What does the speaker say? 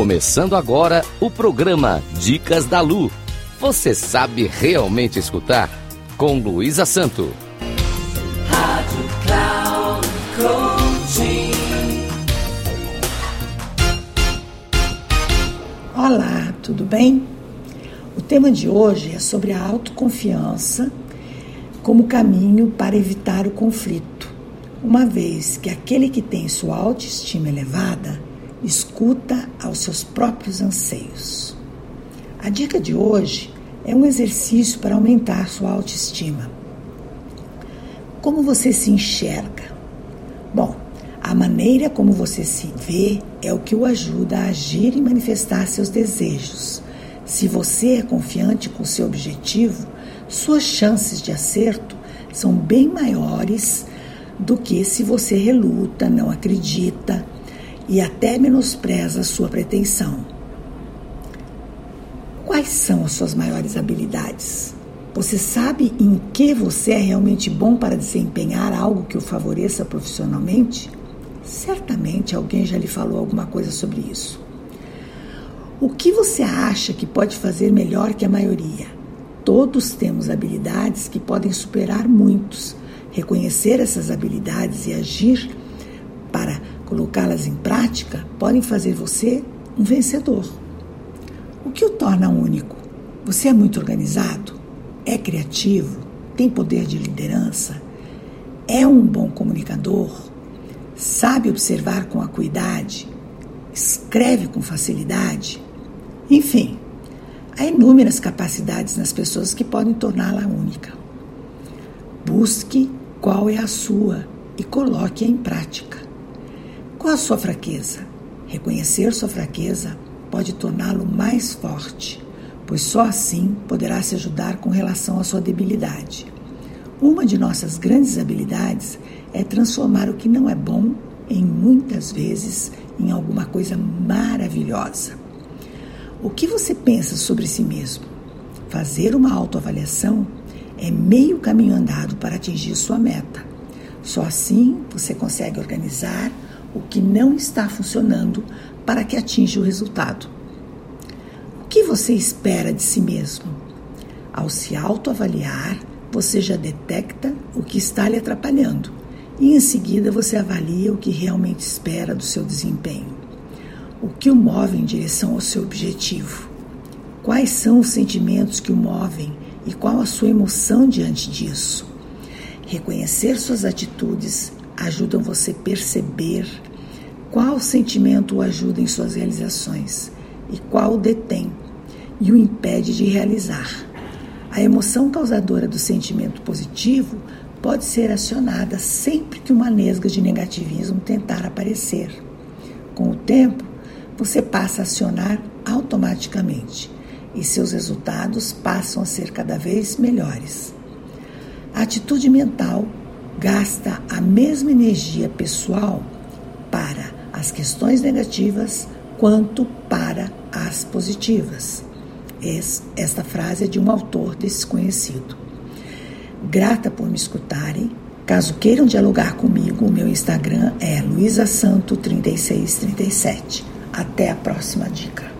Começando agora o programa Dicas da Lu. Você sabe realmente escutar? Com Luísa Santo. Rádio Cloud. Olá, tudo bem? O tema de hoje é sobre a autoconfiança como caminho para evitar o conflito, uma vez que aquele que tem sua autoestima elevada escuta aos seus próprios anseios. A dica de hoje é um exercício para aumentar sua autoestima. Como você se enxerga? Bom, a maneira como você se vê é o que o ajuda a agir e manifestar seus desejos. Se você é confiante com seu objetivo, suas chances de acerto são bem maiores do que se você reluta, não acredita e até menospreza sua pretensão. Quais são as suas maiores habilidades? Você sabe em que você é realmente bom para desempenhar algo que o favoreça profissionalmente? Certamente alguém já lhe falou alguma coisa sobre isso. O que você acha que pode fazer melhor que a maioria? Todos temos habilidades que podem superar muitos. Reconhecer essas habilidades e agir colocá-las em prática podem fazer você um vencedor. O que o torna único? Você é muito organizado? É criativo? Tem poder de liderança? É um bom comunicador? Sabe observar com acuidade? Escreve com facilidade? Enfim, há inúmeras capacidades nas pessoas que podem torná-la única. Busque qual é a sua e coloque-a em prática. Qual a sua fraqueza? Reconhecer sua fraqueza pode torná-lo mais forte, pois só assim poderá se ajudar com relação à sua debilidade. Uma de nossas grandes habilidades é transformar o que não é bom em muitas vezes em alguma coisa maravilhosa. O que você pensa sobre si mesmo? Fazer uma autoavaliação é meio caminho andado para atingir sua meta. Só assim você consegue organizar o que não está funcionando para que atinja o resultado. O que você espera de si mesmo? Ao se autoavaliar, você já detecta o que está lhe atrapalhando e em seguida você avalia o que realmente espera do seu desempenho. O que o move em direção ao seu objetivo? Quais são os sentimentos que o movem e qual a sua emoção diante disso? Reconhecer suas atitudes ajudam você a perceber qual sentimento o ajuda em suas realizações e qual o detém e o impede de realizar. A emoção causadora do sentimento positivo pode ser acionada sempre que uma nesga de negativismo tentar aparecer. Com o tempo, você passa a acionar automaticamente e seus resultados passam a ser cada vez melhores. A atitude mental gasta a mesma energia pessoal para as questões negativas quanto para as positivas. Esta frase é de um autor desconhecido. Grata por me escutarem. Caso queiram dialogar comigo, o meu Instagram é luisasanto3637. Até a próxima dica.